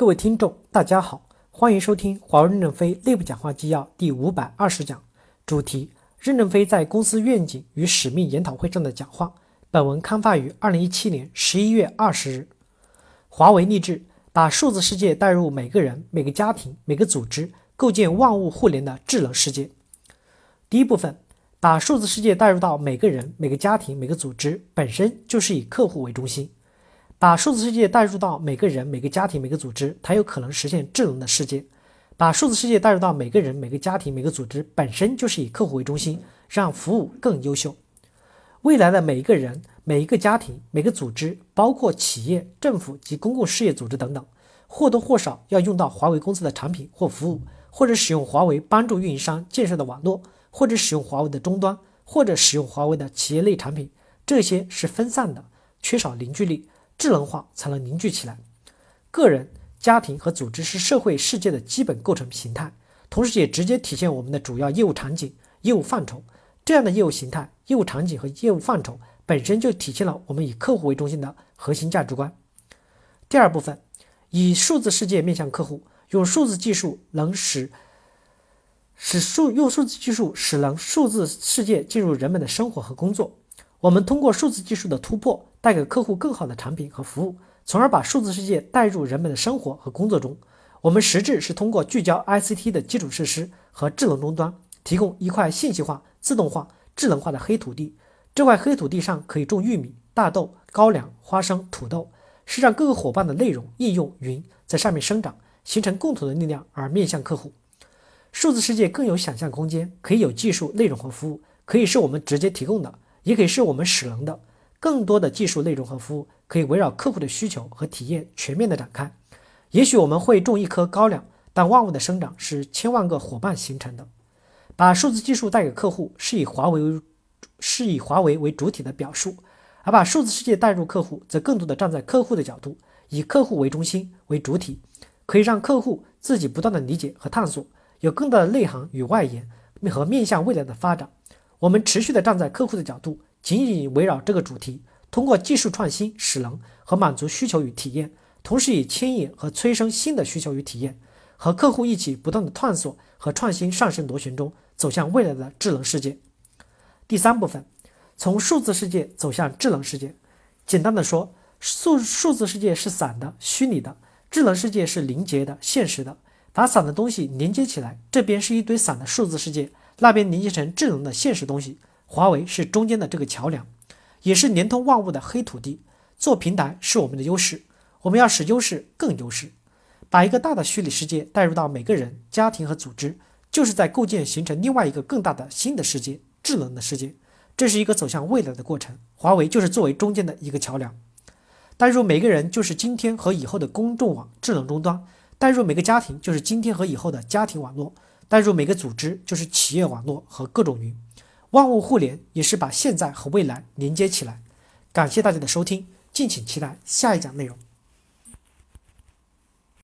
各位听众，大家好，欢迎收听华为任正非内部讲话纪要第五百二十讲，主题：任正非在公司愿景与使命研讨会上的讲话。本文刊发于二零一七年十一月二十日。华为立志把数字世界带入每个人、每个家庭、每个组织，构建万物互联的智能世界。第一部分，把数字世界带入到每个人、每个家庭、每个组织，本身就是以客户为中心。把数字世界带入到每个人、每个家庭、每个组织，才有可能实现智能的世界。把数字世界带入到每个人、每个家庭、每个组织，本身就是以客户为中心，让服务更优秀。未来的每一个人、每一个家庭、每个组织，包括企业、政府及公共事业组织等等，或多或少要用到华为公司的产品或服务，或者使用华为帮助运营商建设的网络，或者使用华为的终端，或者使用华为的企业类产品。这些是分散的，缺少凝聚力。智能化才能凝聚起来。个人、家庭和组织是社会世界的基本构成形态，同时也直接体现我们的主要业务场景、业务范畴。这样的业务形态、业务场景和业务范畴本身就体现了我们以客户为中心的核心价值观。第二部分，以数字世界面向客户，用数字技术能使使数用数字技术使能数字世界进入人们的生活和工作。我们通过数字技术的突破。带给客户更好的产品和服务，从而把数字世界带入人们的生活和工作中。我们实质是通过聚焦 ICT 的基础设施和智能终端，提供一块信息化、自动化、智能化的黑土地。这块黑土地上可以种玉米、大豆、高粱、花生、土豆，是让各个伙伴的内容、应用、云在上面生长，形成共同的力量，而面向客户。数字世界更有想象空间，可以有技术、内容和服务，可以是我们直接提供的，也可以是我们使能的。更多的技术内容和服务可以围绕客户的需求和体验全面的展开。也许我们会种一棵高粱，但万物的生长是千万个伙伴形成的。把数字技术带给客户，是以华为为是以华为为主体的表述；而把数字世界带入客户，则更多的站在客户的角度，以客户为中心为主体，可以让客户自己不断的理解和探索，有更大的内涵与外延和面向未来的发展。我们持续的站在客户的角度。紧紧围绕这个主题，通过技术创新、使能和满足需求与体验，同时以牵引和催生新的需求与体验，和客户一起不断的探索和创新上升螺旋中走向未来的智能世界。第三部分，从数字世界走向智能世界。简单的说，数数字世界是散的、虚拟的；智能世界是凝结的、现实的。把散的东西连接起来，这边是一堆散的数字世界，那边连接成智能的现实东西。华为是中间的这个桥梁，也是连通万物的黑土地。做平台是我们的优势，我们要使优势更优势。把一个大的虚拟世界带入到每个人、家庭和组织，就是在构建形成另外一个更大的新的世界——智能的世界。这是一个走向未来的过程。华为就是作为中间的一个桥梁。带入每个人，就是今天和以后的公众网智能终端；带入每个家庭，就是今天和以后的家庭网络；带入每个组织，就是企业网络和各种云。万物互联也是把现在和未来连接起来。感谢大家的收听，敬请期待下一讲内容。